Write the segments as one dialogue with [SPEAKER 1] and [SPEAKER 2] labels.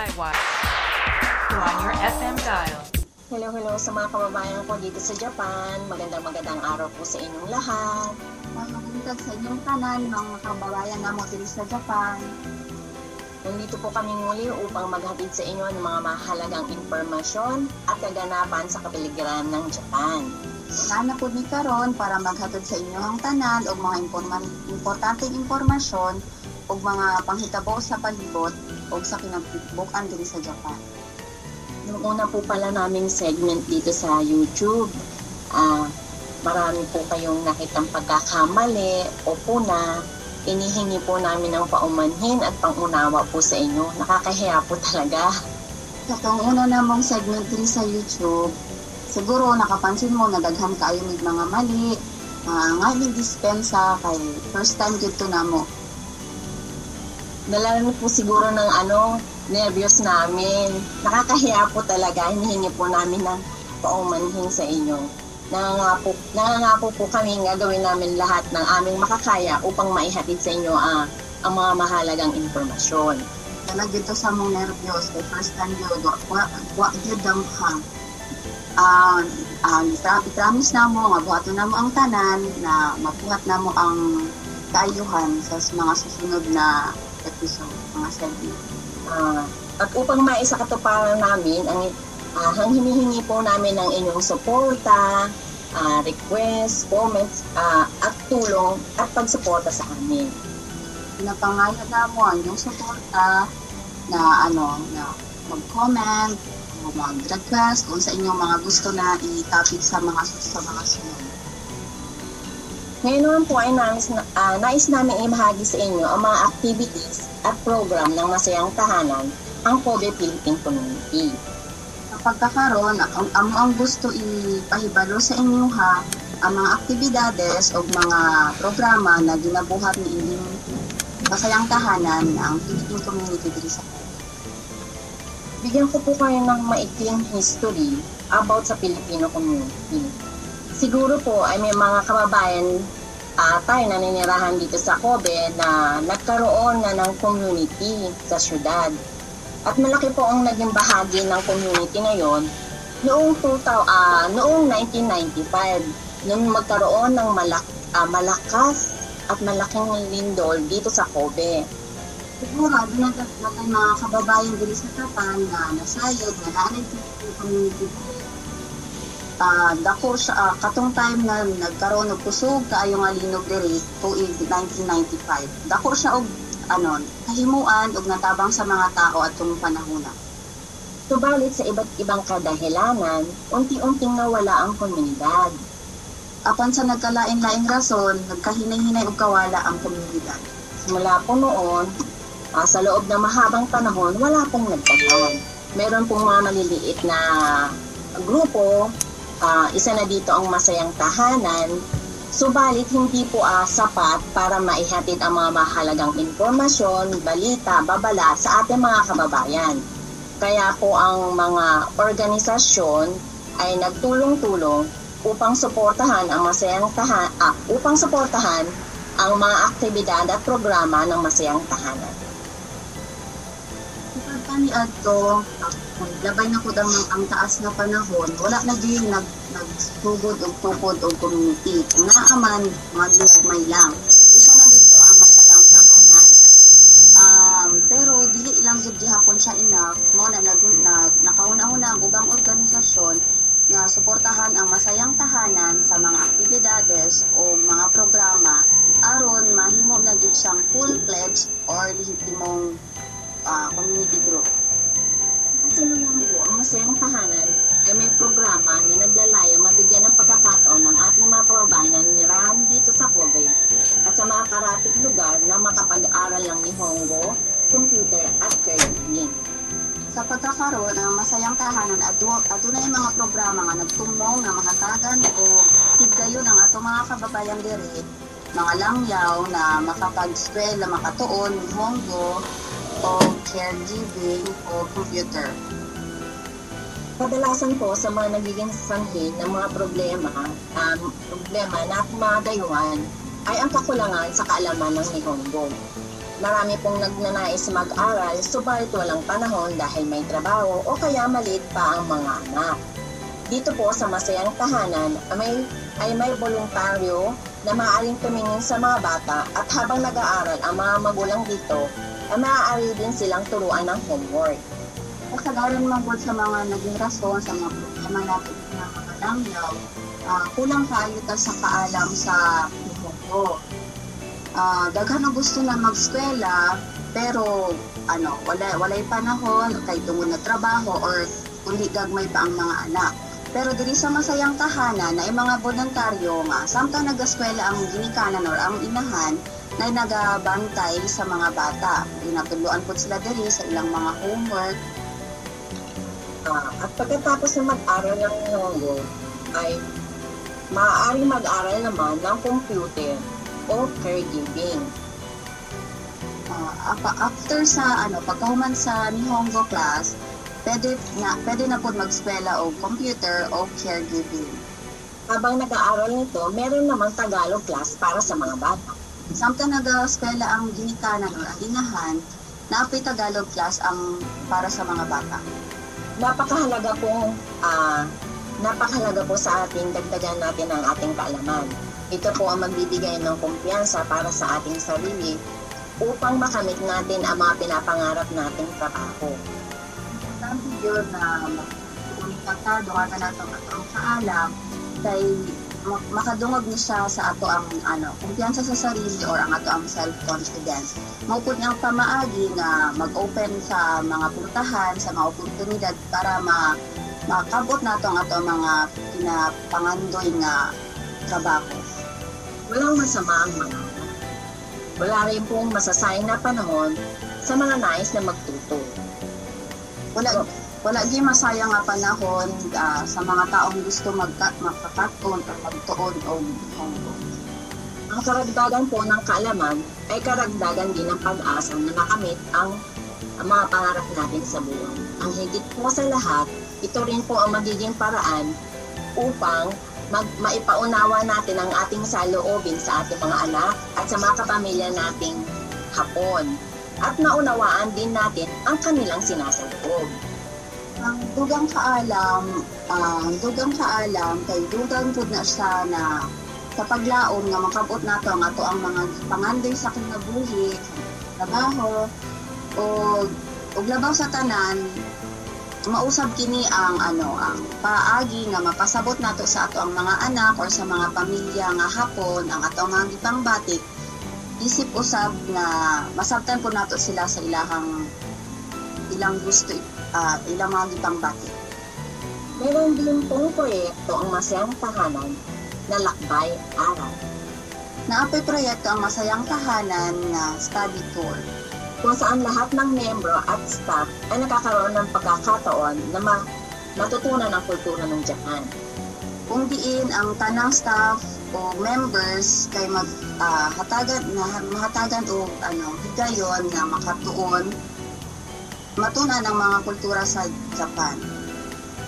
[SPEAKER 1] DIY. On your FM dial.
[SPEAKER 2] Hello, hello sa mga kababayan ko dito sa Japan. Magandang magandang araw po sa inyong lahat.
[SPEAKER 3] Magandang sa inyong tanan, mga kababayan na mo dito sa Japan.
[SPEAKER 2] Nandito po kami muli upang maghatid sa inyo ng mga mahalagang impormasyon at kaganapan sa kapaligiran ng Japan.
[SPEAKER 3] Sana po ni karon para maghatod sa inyo ang tanan o mga importanteng impormasyon o mga panghitabo sa palibot o sa kinagbukan din sa Japan.
[SPEAKER 2] Yung una po pala naming segment dito sa YouTube, ah, marami po kayong nakitang pagkakamali o puna. Inihingi po namin ng paumanhin at pangunawa po sa inyo. Nakakahiya po talaga.
[SPEAKER 3] Sa itong una namong segment din sa YouTube, siguro nakapansin mo na daghan kayo may mga mali, mga nga yung dispensa kay first time dito na mo.
[SPEAKER 2] Nalala po siguro ng ano, nervyos namin. Nakakahiya po talaga. Hinihingi po namin ng paumanhin sa inyo. Nangangako, nangangako po kami gagawin namin lahat ng aming makakaya upang maihatid sa inyo ah, ang mga mahalagang impormasyon.
[SPEAKER 3] Kaya dito sa mong nervyos, kay first time yun, wa, wa, wa gyud ang hang. Ah, uh, promise na mo, nga buhaton na mo ang tanan, na mabuhat na mo ang kaayuhan sa mga susunod na episode, mga segment.
[SPEAKER 2] Ah, at upang maisakatuparan namin ang ang hinihingi po namin ng inyong suporta, ah, request, comments, ah, at tulong at pagsuporta sa amin.
[SPEAKER 3] Pinapangalan na mo ang iyong suporta na ano, na mag-comment, o mag-request kung sa inyong mga gusto na i-topic sa mga sa mga sunod.
[SPEAKER 2] Ngayon naman po ay nais, na, ah, nais namin imahagi sa inyo ang mga activities at program ng Masayang Tahanan, ang Kobe Philippine Community.
[SPEAKER 3] Sa pagkakaroon, ang, ang, ang gusto ipahibalo sa inyo ha, ang mga aktibidades o mga programa na ginabuhat ni inyong masayang tahanan ng Philippine Community diri sa
[SPEAKER 2] Bigyan ko po kayo ng maikling history about sa Filipino community. Siguro po ay may mga kababayan uh, tayo na ninirahan dito sa Kobe na nagkaroon na ng community sa syudad. At malaki po ang naging bahagi ng community ngayon noong 2000, uh, noong 1995 nung magkaroon ng malak, uh, malakas at malaking lindol dito sa Kobe.
[SPEAKER 3] Siguro, doon na mga kababayan dito sa Japan na nasayod, na naanay yung community uh, dako siya, uh, katong time na nagkaroon og kusog kaayo nga linog diri tuig 1995. Dako siya og ano, kahimuan og natabang sa mga tao atong panahona.
[SPEAKER 2] Subalit sa iba't ibang kadahilanan, unti-unting nawala ang komunidad.
[SPEAKER 3] Apan sa nagkalain-laing rason, nagkahinay-hinay og kawala ang komunidad.
[SPEAKER 2] Simula po noon, uh, sa loob ng mahabang panahon, wala pong nagtatam. Meron pong mga maliliit na grupo uh, isa na dito ang masayang tahanan, subalit hindi po uh, sapat para maihatid ang mga mahalagang impormasyon, balita, babala sa ating mga kababayan. Kaya po ang mga organisasyon ay nagtulong-tulong upang suportahan ang masayang tahanan, ah, upang suportahan ang mga aktibidad at programa ng masayang tahanan.
[SPEAKER 3] Pagkani adto, labay na ko ang, ang taas na panahon, wala na din nag, nagsugod og tukod og community. Kung naaman, mga may lang. Isa na dito ang masayang tahanan. Um, pero dili lang jud gihapon siya enough mo na nag, nag nakauna-una ang ubang organisasyon nga suportahan ang masayang tahanan sa mga aktibidades o mga programa aron mahimo na gyud siyang full-fledged or lehitimong uh, community group.
[SPEAKER 2] Sa naman po, ang masayang tahanan ay may programa na naglalaya mabigyan ng pagkakataon ng ating mga kababayan nirahan dito sa Kobe at sa mga karatig lugar na makapag-aral ng Nihongo, computer at caregiving.
[SPEAKER 3] Sa pagkakaroon ng masayang tahanan at adunay mga programa nga nagtumong na makatagan o tigdayon ang ato mga kababayan diri mga langyaw na makapag-swell na makatuon Nihongo o caregiving o computer.
[SPEAKER 2] Kadalasan po sa mga nagiging sanhin ng mga problema, um, problema na dayuhan ay ang kakulangan sa kaalaman ng Nihongo. Marami pong nagnanais mag-aral, subalit walang panahon dahil may trabaho o kaya maliit pa ang mga anak. Dito po sa Masayang Tahanan ay may, ay may voluntaryo na maaaring tumingin sa mga bata at habang nag-aaral ang mga magulang dito ay maaari din silang turuan ng homework.
[SPEAKER 3] Kasagaran po sa mga naging rason sa mga problema natin ng mga langyaw, ah, kulang kayo ta sa kaalam sa ko. Ah, daghan gusto na magskwela pero ano, wala walay panahon kay tungod na trabaho or kundi gagmay pa ang mga anak. Pero diri sa masayang tahanan na mga voluntaryo nga samtang nagaskwela ang ginikanan or ang inahan na nagabantay sa mga bata. Ginatuluan po sila diri sa ilang mga homework
[SPEAKER 2] Ah, at pagkatapos na mag-aral ng Hongo, ay maaari mag-aral naman ng computer o caregiving.
[SPEAKER 3] Ah, apa- after sa ano pagkahuman sa Nihongo class, pwede na pwede na po magskwela o computer o caregiving.
[SPEAKER 2] Habang nag-aaral nito, meron namang Tagalog class para sa mga bata.
[SPEAKER 3] Samtang nag-eskwela ang ginikanan ang inahan, naapay Tagalog class ang para sa mga bata.
[SPEAKER 2] Napakahalaga pong ah, napakahalaga po sa ating dagdagan natin ang ating kaalaman. Ito po ang magbibigay ng kumpiyansa para sa ating sarili upang makamit natin ang mga pinapangarap nating trabaho.
[SPEAKER 3] Sabi yun na magkunikatado ka na ang kaalam ma- makadungog ni siya sa ato ang ano, kumpiyansa sa sarili or ang ato ang self-confidence. Maupod niyang pamaagi nga mag-open sa mga puntahan, sa mga oportunidad para ma makabot nato ang ato mga pinapangandoy nga trabaho.
[SPEAKER 2] Walang masama ang mga Wala rin pong masasayang na panahon sa mga nais na magtuto.
[SPEAKER 3] Wala wala gyud masayang nga panahon ah, sa mga taong gusto magka, magkakaton o magtuon o.
[SPEAKER 2] Ang karagdagan po ng kaalaman ay karagdagan din ng pag-asa na makamit ang, ang mga pangarap natin sa buhay. Ang higit po sa lahat, ito rin po ang magiging paraan upang mag, maipaunawa natin ang ating saloobin sa ating mga anak at sa mga kapamilya nating hapon. At naunawaan din natin ang kanilang sinasaloob.
[SPEAKER 3] Ang dugang kaalam, ang dugang kaalam kay dugang pud na siya na sa paglaom nga makabot nato ang ato ang mga pangandoy sa kinabuhi, trabaho o ug labaw sa tanan mausab kini ang ano ang paagi nga mapasabot nato sa ato ang mga anak or sa mga pamilya nga hapon ang ato mga gipangbatik isip usab nga masabtan po nato sila sa ilahang ilang gusto ah, ilang mga gipangbatik
[SPEAKER 2] Meron din pong proyekto ang masayang tahanan na lakbay araw.
[SPEAKER 3] Naapoy proyekto ang masayang tahanan nga study tour.
[SPEAKER 2] kung saan lahat ng miyembro at staff ay nakakaroon ng pagkakataon na ma- matutunan ang kultura ng Japan.
[SPEAKER 3] Kung diin ang tanang staff o members kay mag ah, hatagan na mahatagan o ano higayon nga makatuon matunan ang mga kultura sa Japan.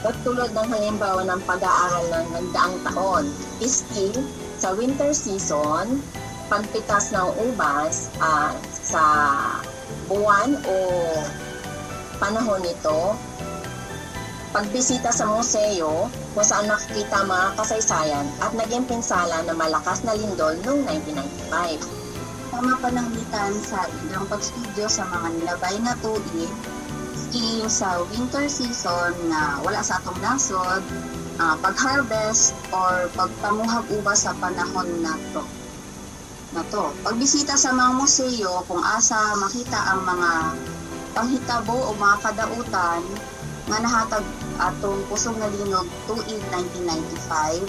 [SPEAKER 2] At tulad ng halimbawa ng pag-aaral ng nagdaang taon, skill sa winter season, pagpitas ng ubas ah, sa buwan o panahon nito, pagbisita sa museo kung saan nakikita mga kasaysayan at naging pinsala ng malakas na lindol noong 1995.
[SPEAKER 3] Tama pananglitan sa ilang pagstudyo sa mga nilabay na tuig, skiing sa winter season na wala sa atong nasod, ah, pag-harvest or pagpanguhag ubas sa panahon na to. Na to. Pagbisita sa mga museo kung asa makita ang mga panghitabo o mga kadautan nga nahatag atong pusong nga linog tuig 1995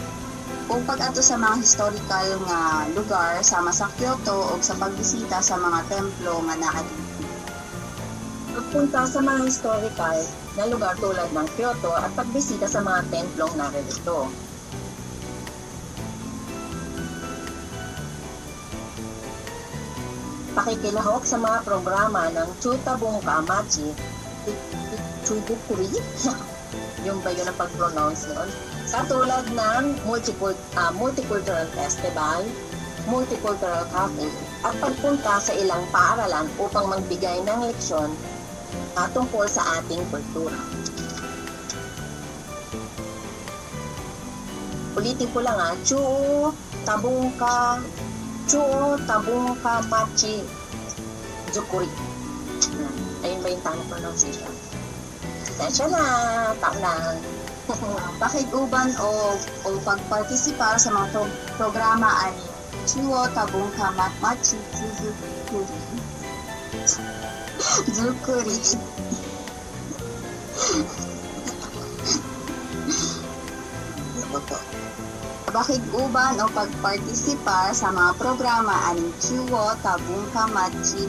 [SPEAKER 3] kung pag-ato sa mga historical nga lugar sama sa Kyoto o sa pagbisita sa mga templo nga naa.
[SPEAKER 2] Pagpunta sa mga historical na lugar tulad ng Kyoto at pagbisita sa mga templong naririto. Pakikilahok sa mga programa ng Chutabong Kamachi, Chubukuri, yung ba yun ang pag-pronounce yun? Katulad ng multicult- ah, Multicultural Festival, Multicultural Cafe, at pagpunta sa ilang paaralan upang magbigay ng leksyon uh, tungkol sa ating kultura. Ulitin ko lang ah, Chuo Tabungka Chuo Tabungka Machi Zukuri. Ayun ba yung tamang pronunciation? Tensya na, tao lang.
[SPEAKER 3] Pakiguban o, o pagpartisipar sa mga pro- programa ani Chuo Tabungka Matmachi Zukuri. Zukuri. Pakiguban o pagpartisipar sa mga programa aning Chuo Tabungka Machi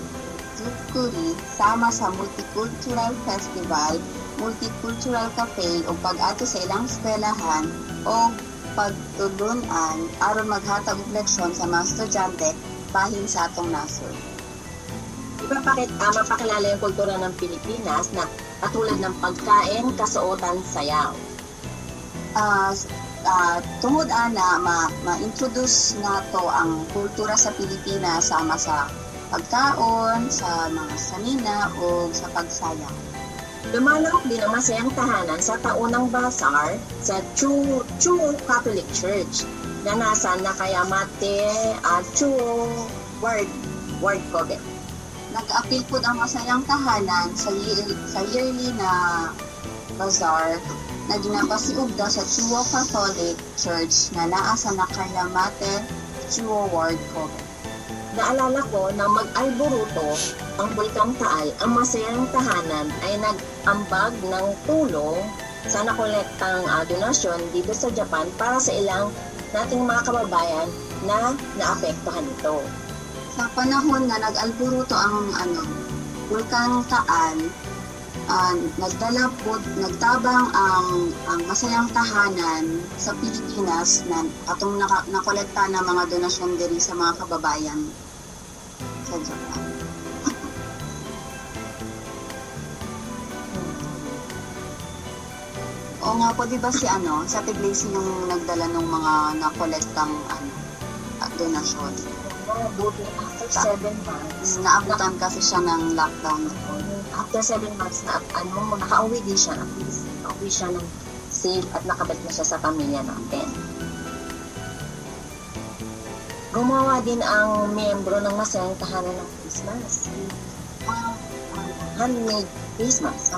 [SPEAKER 3] Zukuri sama sa Multicultural Festival multicultural cafe o pag-ato sa ilang eskwelahan o pagtulunan aron maghatag og leksyon sa mga estudyante bahin sa atong nasod.
[SPEAKER 2] Ipapakit, uh, mapakilala yung kultura ng Pilipinas na katulad ng pagkain, kasuotan, sayaw.
[SPEAKER 3] Ah, ah, tungod ana ma, ma-introduce nato ang kultura sa Pilipinas sama sa pagkaon, sa mga sanina o sa pagsayaw.
[SPEAKER 2] Lumalawak din ang masayang tahanan sa taunang basar sa Chu, Chu Catholic Church na nasa Nakayamate at Chu Ward, Ward Kobe.
[SPEAKER 3] Nag-apil po ang masayang tahanan sa, year- sa yearly na bazaar na ginapasiugda sa Chuo Catholic Church na naa sa Nakayamate, Chuo Ward, Kobe.
[SPEAKER 2] Naalala ko na mag-alboruto ang Bulkang Taal, ang masayang tahanan ay nag-ambag ng tulong sa nakolektang uh, donasyon dito sa Japan para sa ilang nating mga kababayan na naapektuhan nito.
[SPEAKER 3] Sa panahon na nag-alburuto ang ano, Bulkang Taal, ah, nagdala po, nagtabang ang ang masayang tahanan sa Pilipinas na atong naka, nakolekta na mga donasyon diri sa mga kababayan sa Japan. Oo nga po, di ba si ano, sa Tiglesi yung nagdala ng mga nakolektang ano, donasyon.
[SPEAKER 2] After seven months,
[SPEAKER 3] Naabutan kasi siya ng lockdown.
[SPEAKER 2] after seven months na ano, nakauwi din siya, at least nakauwi siya ng safe at nakabalik na siya sa pamilya natin. Gumawa din ang miyembro ng masayang tahanan ng Christmas. Handmade Christmas.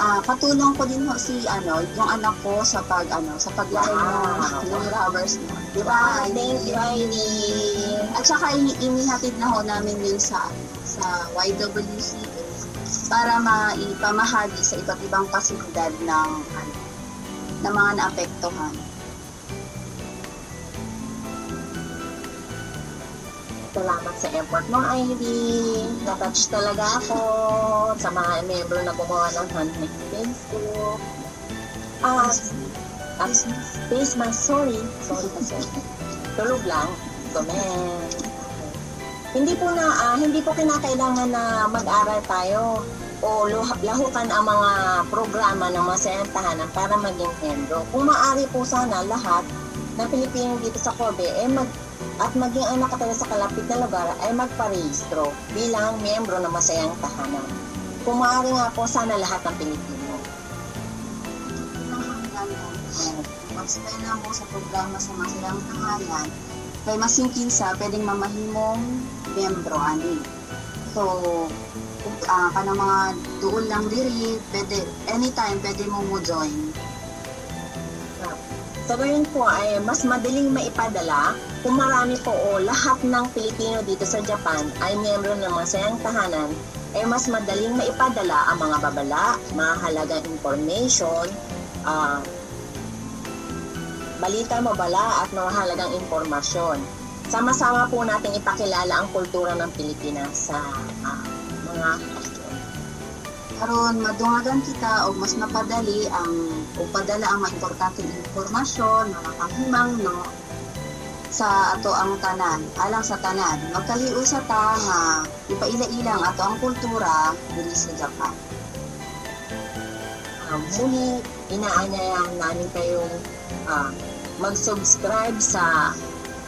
[SPEAKER 3] Ah, patulong ko din ho si ano, yung anak ko sa pag ano, sa paglaki ng, ng mo. Di ba?
[SPEAKER 2] Thank you, Heidi.
[SPEAKER 3] At saka ini- inihatid na ho namin yun sa sa YWCA para maipamahagi sa iba't ibang pasilidad ng ano, ng mga naapektuhan.
[SPEAKER 2] Salamat sa effort mo, Ivy. Natouch talaga ako sa mga membro na gumawa ng handmade Facebook. Ah, ah, face mask, sorry. Sorry kasi. Tulog lang. Comment. Hindi po na ah, hindi po kinakailangan na mag-aral tayo o lahukan ang mga programa ng masayang tahanan para maging membro. Kung maaari po sana lahat na Pilipino dito sa Kobe eh mag at maging ang nakatala sa kalapit na lugar ay magparehistro bilang miyembro ng masayang tahanan. Kung maaari nga po sana lahat ng Pilipino.
[SPEAKER 3] Pag-spend mo sa programa sa masilang tahanan, kay masingkin sa pwedeng mamahimong membro ani. So, uh, ka mga duol lang diri, pwede, anytime pwede mo mo join.
[SPEAKER 2] Sa gayon po ay mas madaling maipadala kung marami po o lahat ng Pilipino dito sa Japan ay miyembro ng masayang tahanan ay mas madaling maipadala ang mga babala, mahalagang information, ah, balita mabala at mahalagang impormasyon. Sama-sama po natin ipakilala ang kultura ng Pilipinas sa ah, mga
[SPEAKER 3] Karon madungagan kita og mas mapadali ang o padala ang mga importanteng impormasyon nga makahimang no sa ato ang tanan, alang sa tanan. Magkaliu sa ta nga ipaila-ilang ato ang kultura diri sa Japan.
[SPEAKER 2] um, muli inaanyayahan namin kayong ah, mag-subscribe sa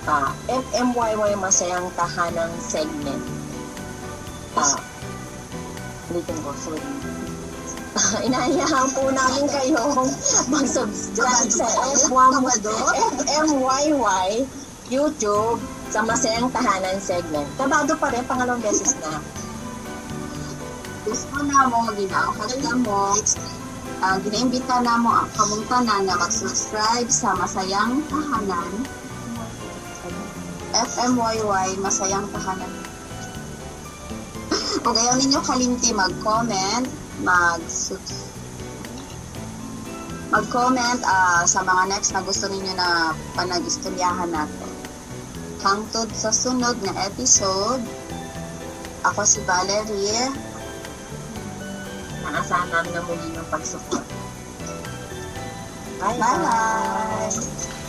[SPEAKER 2] ah, FMYY Masayang Tahanang segment. Ah, ulitin ko, sorry. Inaanyahan po namin kayong mag-subscribe sa F1 FMYY YouTube sa Masayang Tahanan segment. Kabado pa rin, pangalawang beses na.
[SPEAKER 3] gusto na mo, ginaakalala mo, uh, ginaimbita na mo ang kamong tanan na mag-subscribe sa Masayang Tahanan. FMYY, Masayang Tahanan. Kung ayaw ninyo kalimti mag-comment, mag mag-comment ah, sa mga next na gusto ninyo na panag-istoryahan nato. Hangtod sa sunod na episode, ako si Valerie.
[SPEAKER 2] Naasahan namin na muli ng pagsuport.
[SPEAKER 3] Bye-bye!